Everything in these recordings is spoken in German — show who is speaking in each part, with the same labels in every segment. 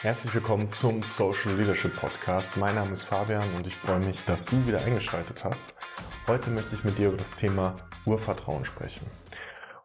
Speaker 1: Herzlich willkommen zum Social Leadership Podcast. Mein Name ist Fabian und ich freue mich, dass du wieder eingeschaltet hast. Heute möchte ich mit dir über das Thema Urvertrauen sprechen.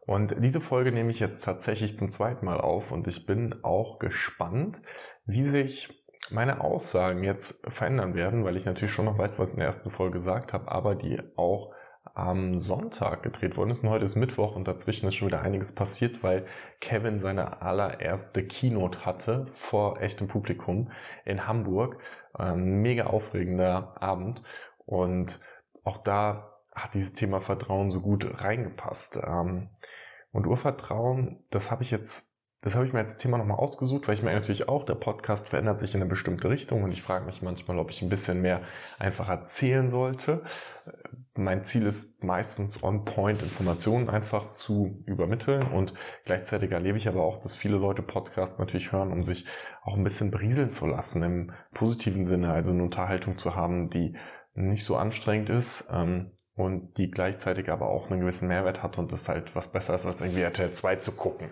Speaker 1: Und diese Folge nehme ich jetzt tatsächlich zum zweiten Mal auf und ich bin auch gespannt, wie sich meine Aussagen jetzt verändern werden, weil ich natürlich schon noch weiß, was ich in der ersten Folge gesagt habe, aber die auch am Sonntag gedreht worden ist und heute ist Mittwoch und dazwischen ist schon wieder einiges passiert, weil Kevin seine allererste Keynote hatte vor echtem Publikum in Hamburg. Ein mega aufregender Abend und auch da hat dieses Thema Vertrauen so gut reingepasst. Ähm, und Urvertrauen, das habe ich jetzt das habe ich mir als Thema nochmal ausgesucht, weil ich mir natürlich auch, der Podcast verändert sich in eine bestimmte Richtung und ich frage mich manchmal, ob ich ein bisschen mehr einfach erzählen sollte. Mein Ziel ist meistens on-point Informationen einfach zu übermitteln und gleichzeitig erlebe ich aber auch, dass viele Leute Podcasts natürlich hören, um sich auch ein bisschen berieseln zu lassen im positiven Sinne, also eine Unterhaltung zu haben, die nicht so anstrengend ist, ähm, und die gleichzeitig aber auch einen gewissen Mehrwert hat und das halt was besser ist, als irgendwie RTL 2 zu gucken.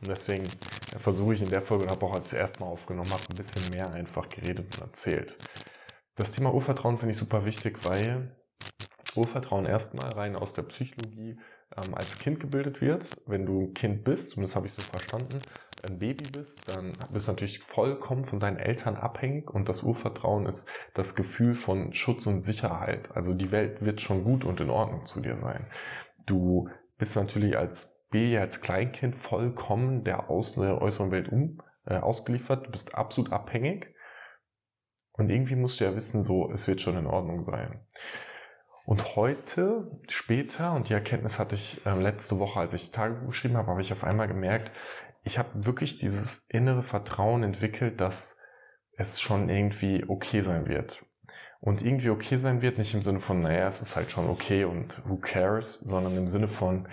Speaker 1: Und deswegen versuche ich in der Folge, habe auch als erstmal aufgenommen, habe ein bisschen mehr einfach geredet und erzählt. Das Thema Urvertrauen finde ich super wichtig, weil Urvertrauen erstmal rein aus der Psychologie ähm, als Kind gebildet wird. Wenn du ein Kind bist, zumindest habe ich so verstanden, ein Baby bist, dann bist du natürlich vollkommen von deinen Eltern abhängig und das Urvertrauen ist das Gefühl von Schutz und Sicherheit. Also die Welt wird schon gut und in Ordnung zu dir sein. Du bist natürlich als Baby, als Kleinkind vollkommen der, Außen der äußeren Welt um, äh, ausgeliefert. Du bist absolut abhängig. Und irgendwie musst du ja wissen, so, es wird schon in Ordnung sein. Und heute, später, und die Erkenntnis hatte ich äh, letzte Woche, als ich Tagebuch geschrieben habe, habe ich auf einmal gemerkt, ich habe wirklich dieses innere Vertrauen entwickelt, dass es schon irgendwie okay sein wird. Und irgendwie okay sein wird, nicht im Sinne von, naja, es ist halt schon okay und who cares, sondern im Sinne von,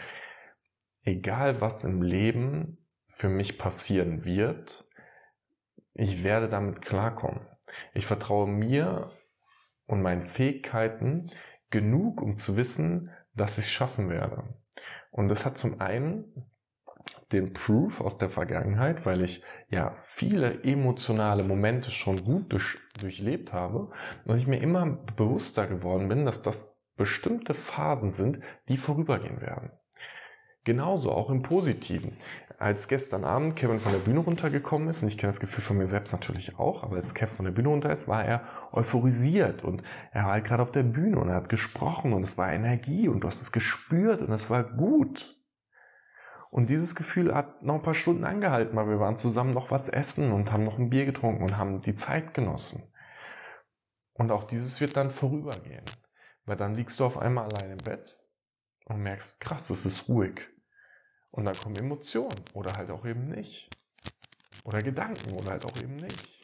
Speaker 1: egal was im Leben für mich passieren wird, ich werde damit klarkommen. Ich vertraue mir und meinen Fähigkeiten genug, um zu wissen, dass ich es schaffen werde. Und das hat zum einen den Proof aus der Vergangenheit, weil ich ja viele emotionale Momente schon gut durch, durchlebt habe und ich mir immer bewusster geworden bin, dass das bestimmte Phasen sind, die vorübergehen werden. Genauso auch im Positiven. Als gestern Abend Kevin von der Bühne runtergekommen ist, und ich kenne das Gefühl von mir selbst natürlich auch, aber als Kevin von der Bühne runter ist, war er euphorisiert und er war halt gerade auf der Bühne und er hat gesprochen und es war Energie und du hast es gespürt und es war gut. Und dieses Gefühl hat noch ein paar Stunden angehalten, weil wir waren zusammen noch was essen und haben noch ein Bier getrunken und haben die Zeit genossen. Und auch dieses wird dann vorübergehen. Weil dann liegst du auf einmal allein im Bett und merkst, krass, es ist ruhig. Und dann kommen Emotionen oder halt auch eben nicht. Oder Gedanken oder halt auch eben nicht.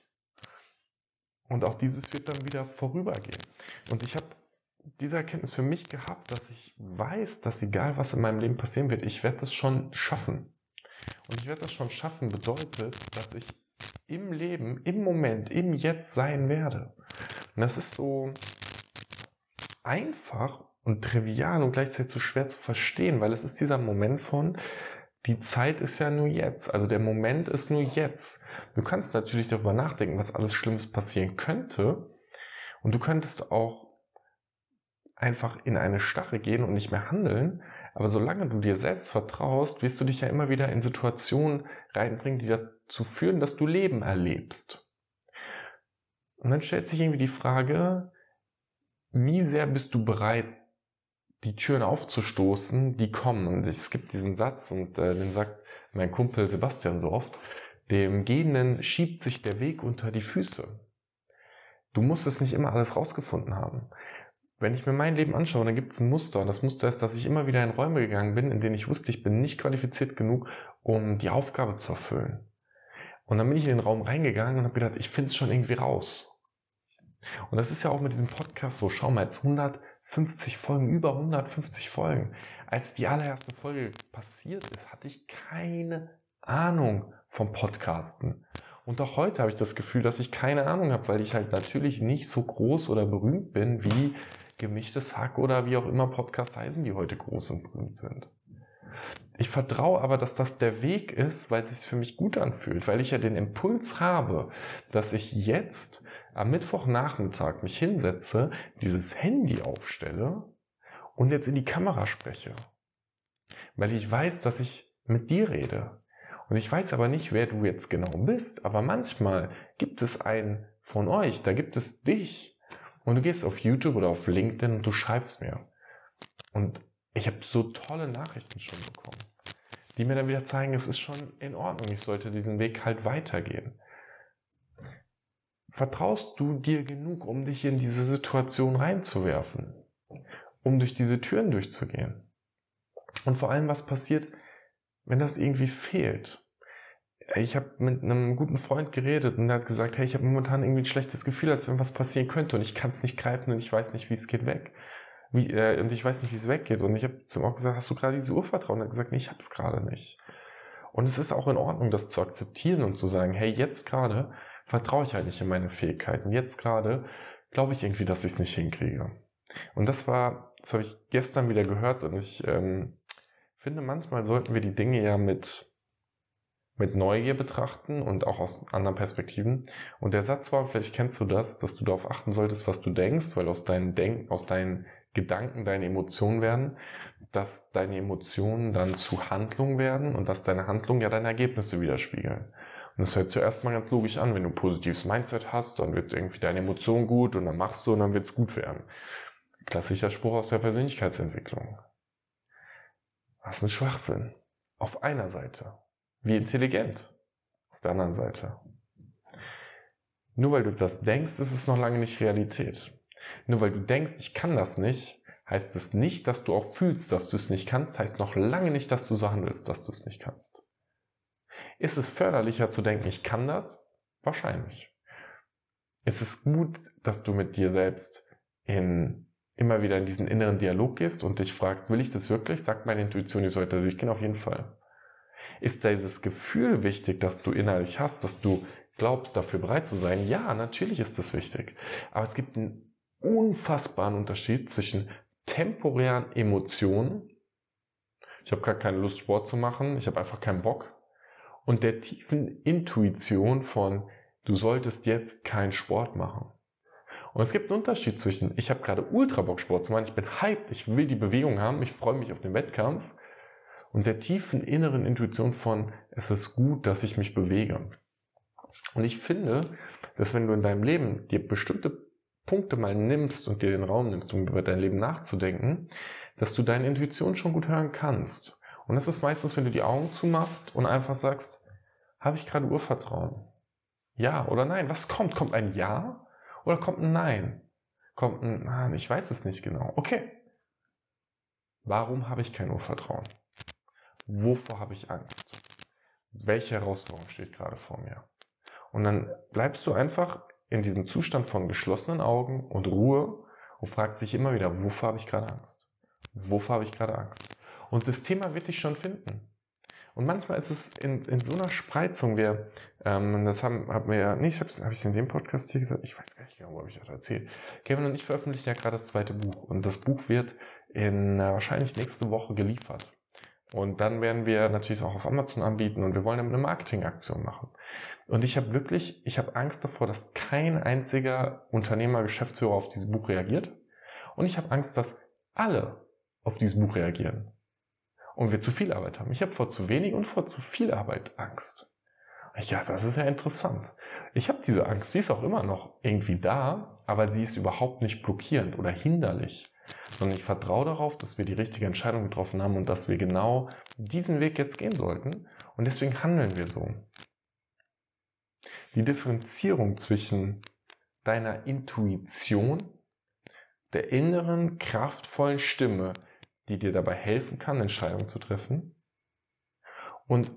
Speaker 1: Und auch dieses wird dann wieder vorübergehen. Und ich habe diese Erkenntnis für mich gehabt, dass ich weiß, dass egal was in meinem Leben passieren wird, ich werde das schon schaffen. Und ich werde das schon schaffen bedeutet, dass ich im Leben, im Moment, im Jetzt sein werde. Und das ist so einfach und trivial und gleichzeitig so schwer zu verstehen, weil es ist dieser Moment von, die Zeit ist ja nur jetzt. Also der Moment ist nur jetzt. Du kannst natürlich darüber nachdenken, was alles Schlimmes passieren könnte. Und du könntest auch einfach in eine Stache gehen und nicht mehr handeln. Aber solange du dir selbst vertraust, wirst du dich ja immer wieder in Situationen reinbringen, die dazu führen, dass du Leben erlebst. Und dann stellt sich irgendwie die Frage, wie sehr bist du bereit, die Türen aufzustoßen, die kommen. Und es gibt diesen Satz, und äh, den sagt mein Kumpel Sebastian so oft, dem Gehenden schiebt sich der Weg unter die Füße. Du musst es nicht immer alles rausgefunden haben. Wenn ich mir mein Leben anschaue, dann gibt es ein Muster. Und das Muster ist, dass ich immer wieder in Räume gegangen bin, in denen ich wusste, ich bin nicht qualifiziert genug, um die Aufgabe zu erfüllen. Und dann bin ich in den Raum reingegangen und habe gedacht, ich finde es schon irgendwie raus. Und das ist ja auch mit diesem Podcast so. Schau mal, jetzt 150 Folgen, über 150 Folgen. Als die allererste Folge passiert ist, hatte ich keine Ahnung vom Podcasten. Und auch heute habe ich das Gefühl, dass ich keine Ahnung habe, weil ich halt natürlich nicht so groß oder berühmt bin wie gemischtes Hack oder wie auch immer Podcasts heißen, die heute groß und berühmt sind. Ich vertraue aber, dass das der Weg ist, weil es sich für mich gut anfühlt, weil ich ja den Impuls habe, dass ich jetzt am Mittwochnachmittag mich hinsetze, dieses Handy aufstelle und jetzt in die Kamera spreche. Weil ich weiß, dass ich mit dir rede. Und ich weiß aber nicht, wer du jetzt genau bist, aber manchmal gibt es einen von euch, da gibt es dich. Und du gehst auf YouTube oder auf LinkedIn und du schreibst mir. Und ich habe so tolle Nachrichten schon bekommen, die mir dann wieder zeigen, es ist schon in Ordnung, ich sollte diesen Weg halt weitergehen. Vertraust du dir genug, um dich in diese Situation reinzuwerfen? Um durch diese Türen durchzugehen? Und vor allem, was passiert, wenn das irgendwie fehlt? Ich habe mit einem guten Freund geredet und er hat gesagt, hey, ich habe momentan irgendwie ein schlechtes Gefühl, als wenn was passieren könnte und ich kann es nicht greifen und ich weiß nicht, wie es geht weg. Wie, äh, und ich weiß nicht, wie es weggeht. Und ich habe zu ihm auch gesagt, hast du gerade diese Urvertrauen? Und er hat gesagt, nee, ich habe es gerade nicht. Und es ist auch in Ordnung, das zu akzeptieren und zu sagen, hey, jetzt gerade vertraue ich halt nicht in meine Fähigkeiten. Jetzt gerade glaube ich irgendwie, dass ich es nicht hinkriege. Und das war, das habe ich gestern wieder gehört und ich ähm, finde, manchmal sollten wir die Dinge ja mit, mit Neugier betrachten und auch aus anderen Perspektiven. Und der Satz war, vielleicht kennst du das, dass du darauf achten solltest, was du denkst, weil aus deinen, Denk aus deinen Gedanken deine Emotionen werden, dass deine Emotionen dann zu Handlungen werden und dass deine Handlungen ja deine Ergebnisse widerspiegeln. Und das hört zuerst mal ganz logisch an, wenn du ein positives Mindset hast, dann wird irgendwie deine Emotion gut und dann machst du und dann wird es gut werden. Klassischer Spruch aus der Persönlichkeitsentwicklung. Was ein Schwachsinn. Auf einer Seite. Wie intelligent. Auf der anderen Seite. Nur weil du das denkst, ist es noch lange nicht Realität. Nur weil du denkst, ich kann das nicht, heißt es nicht, dass du auch fühlst, dass du es nicht kannst, heißt noch lange nicht, dass du so handelst, dass du es nicht kannst. Ist es förderlicher zu denken, ich kann das? Wahrscheinlich. Ist es gut, dass du mit dir selbst in, immer wieder in diesen inneren Dialog gehst und dich fragst, will ich das wirklich? Sagt meine Intuition, ich sollte durchgehen? Auf jeden Fall. Ist dieses Gefühl wichtig, das du innerlich hast, dass du glaubst, dafür bereit zu sein? Ja, natürlich ist das wichtig. Aber es gibt einen unfassbaren Unterschied zwischen temporären Emotionen, ich habe gar keine Lust, Sport zu machen, ich habe einfach keinen Bock, und der tiefen Intuition von, du solltest jetzt keinen Sport machen. Und es gibt einen Unterschied zwischen, ich habe gerade ultra Bock, Sport zu machen, ich bin hyped, ich will die Bewegung haben, ich freue mich auf den Wettkampf, und der tiefen inneren Intuition von, es ist gut, dass ich mich bewege. Und ich finde, dass wenn du in deinem Leben dir bestimmte Punkte mal nimmst und dir den Raum nimmst, um über dein Leben nachzudenken, dass du deine Intuition schon gut hören kannst. Und das ist meistens, wenn du die Augen zumachst und einfach sagst, habe ich gerade Urvertrauen? Ja oder nein? Was kommt? Kommt ein Ja oder kommt ein Nein? Kommt ein, ah, ich weiß es nicht genau. Okay. Warum habe ich kein Urvertrauen? Wovor habe ich Angst? Welche Herausforderung steht gerade vor mir? Und dann bleibst du einfach in diesem Zustand von geschlossenen Augen und Ruhe und fragt sich immer wieder, wovor habe ich gerade Angst? Wovor habe ich gerade Angst? Und das Thema wird dich schon finden. Und manchmal ist es in, in so einer Spreizung, wir, ähm, das haben, haben wir ja, nee, ich habe hab ich in dem Podcast hier gesagt, ich weiß gar nicht genau, ob ich das erzählt. Kevin und ich veröffentlichen ja gerade das zweite Buch und das Buch wird in äh, wahrscheinlich nächste Woche geliefert. Und dann werden wir natürlich auch auf Amazon anbieten und wir wollen eine Marketingaktion machen. Und ich habe wirklich, ich habe Angst davor, dass kein einziger Unternehmer, Geschäftsführer auf dieses Buch reagiert. Und ich habe Angst, dass alle auf dieses Buch reagieren. Und wir zu viel Arbeit haben. Ich habe vor zu wenig und vor zu viel Arbeit Angst. Ja, das ist ja interessant. Ich habe diese Angst, sie ist auch immer noch irgendwie da, aber sie ist überhaupt nicht blockierend oder hinderlich. Sondern ich vertraue darauf, dass wir die richtige Entscheidung getroffen haben und dass wir genau diesen Weg jetzt gehen sollten. Und deswegen handeln wir so die Differenzierung zwischen deiner Intuition, der inneren, kraftvollen Stimme, die dir dabei helfen kann, Entscheidungen zu treffen, und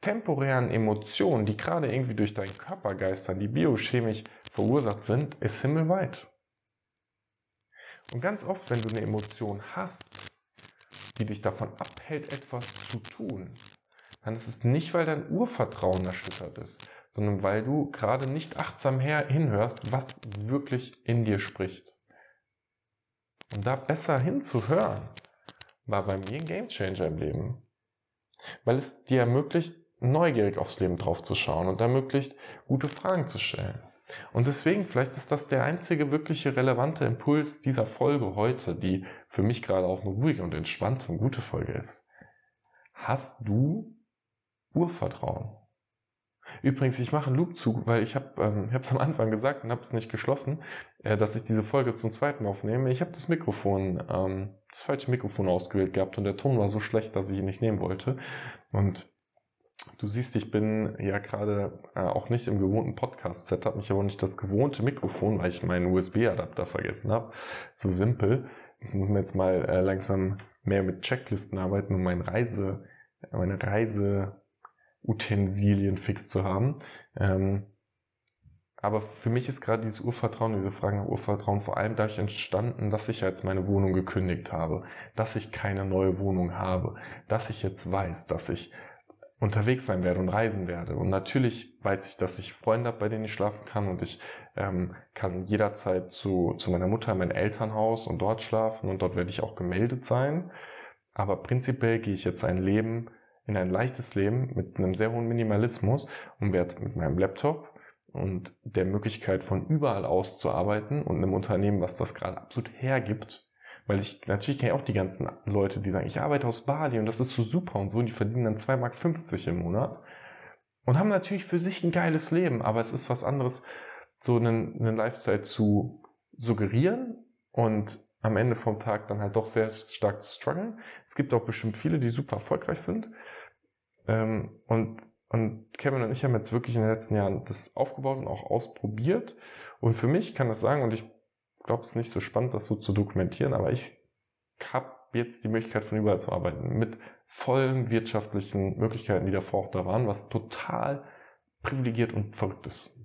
Speaker 1: temporären Emotionen, die gerade irgendwie durch deinen Körper geistern, die biochemisch verursacht sind, ist himmelweit. Und ganz oft, wenn du eine Emotion hast, die dich davon abhält, etwas zu tun, dann ist es nicht, weil dein Urvertrauen erschüttert ist, sondern weil du gerade nicht achtsam hinhörst, was wirklich in dir spricht. Und da besser hinzuhören, war bei mir ein Gamechanger im Leben. weil es dir ermöglicht, neugierig aufs Leben draufzuschauen und ermöglicht, gute Fragen zu stellen. Und deswegen, vielleicht ist das der einzige wirkliche relevante Impuls dieser Folge heute, die für mich gerade auch eine ruhige und entspannte und gute Folge ist. Hast du Urvertrauen? Übrigens, ich mache einen Loopzug, weil ich habe ähm, am Anfang gesagt und habe es nicht geschlossen, äh, dass ich diese Folge zum zweiten aufnehme. Ich habe das Mikrofon, ähm, das falsche Mikrofon ausgewählt gehabt und der Ton war so schlecht, dass ich ihn nicht nehmen wollte. Und du siehst, ich bin ja gerade äh, auch nicht im gewohnten Podcast-Setup. Ich auch nicht das gewohnte Mikrofon, weil ich meinen USB-Adapter vergessen habe. So simpel. Ich muss mir jetzt mal äh, langsam mehr mit Checklisten arbeiten, um mein Reise, meine Reise Utensilien fix zu haben. Ähm, aber für mich ist gerade dieses Urvertrauen, diese Frage nach Urvertrauen vor allem dadurch entstanden, dass ich jetzt meine Wohnung gekündigt habe, dass ich keine neue Wohnung habe, dass ich jetzt weiß, dass ich unterwegs sein werde und reisen werde. Und natürlich weiß ich, dass ich Freunde habe, bei denen ich schlafen kann und ich ähm, kann jederzeit zu, zu meiner Mutter in mein Elternhaus und dort schlafen und dort werde ich auch gemeldet sein. Aber prinzipiell gehe ich jetzt ein Leben, in ein leichtes Leben mit einem sehr hohen Minimalismus und werde mit meinem Laptop und der Möglichkeit von überall aus zu arbeiten und einem Unternehmen, was das gerade absolut hergibt, weil ich, natürlich kenne auch die ganzen Leute, die sagen, ich arbeite aus Bali und das ist so super und so, und die verdienen dann 2,50 Mark im Monat und haben natürlich für sich ein geiles Leben, aber es ist was anderes, so einen, einen Lifestyle zu suggerieren und am Ende vom Tag dann halt doch sehr stark zu strugglen. Es gibt auch bestimmt viele, die super erfolgreich sind, ähm, und, und Kevin und ich haben jetzt wirklich in den letzten Jahren das aufgebaut und auch ausprobiert. Und für mich kann das sagen, und ich glaube, es ist nicht so spannend, das so zu dokumentieren, aber ich habe jetzt die Möglichkeit, von überall zu arbeiten, mit vollen wirtschaftlichen Möglichkeiten, die davor auch da waren, was total privilegiert und verrückt ist.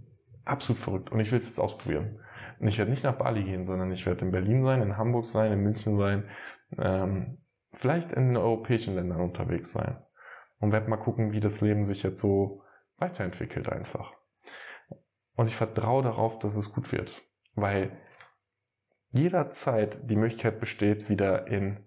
Speaker 1: Absolut verrückt. Und ich will es jetzt ausprobieren. Und ich werde nicht nach Bali gehen, sondern ich werde in Berlin sein, in Hamburg sein, in München sein, ähm, vielleicht in den europäischen Ländern unterwegs sein und werde mal gucken, wie das Leben sich jetzt so weiterentwickelt einfach. Und ich vertraue darauf, dass es gut wird, weil jederzeit die Möglichkeit besteht, wieder in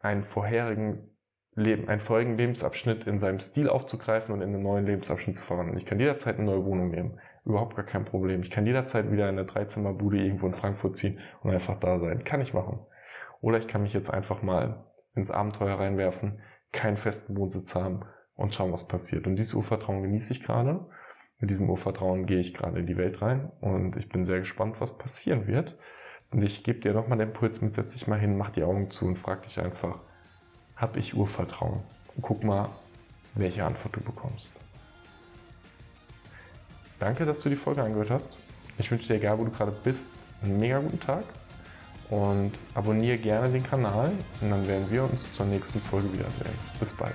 Speaker 1: einen vorherigen Leben, einen vorherigen Lebensabschnitt in seinem Stil aufzugreifen und in einen neuen Lebensabschnitt zu verwandeln. Ich kann jederzeit eine neue Wohnung nehmen. Überhaupt gar kein Problem. Ich kann jederzeit wieder in eine Dreizimmerbude irgendwo in Frankfurt ziehen und einfach da sein. Kann ich machen. Oder ich kann mich jetzt einfach mal ins Abenteuer reinwerfen, keinen festen Wohnsitz haben und schauen, was passiert. Und dieses Urvertrauen genieße ich gerade. Mit diesem Urvertrauen gehe ich gerade in die Welt rein und ich bin sehr gespannt, was passieren wird. Und ich gebe dir nochmal den Impuls mit, setz dich mal hin, mach die Augen zu und frag dich einfach, habe ich Urvertrauen? Und guck mal, welche Antwort du bekommst. Danke, dass du die Folge angehört hast. Ich wünsche dir, egal wo du gerade bist, einen mega guten Tag und abonniere gerne den Kanal und dann werden wir uns zur nächsten Folge wiedersehen. Bis bald.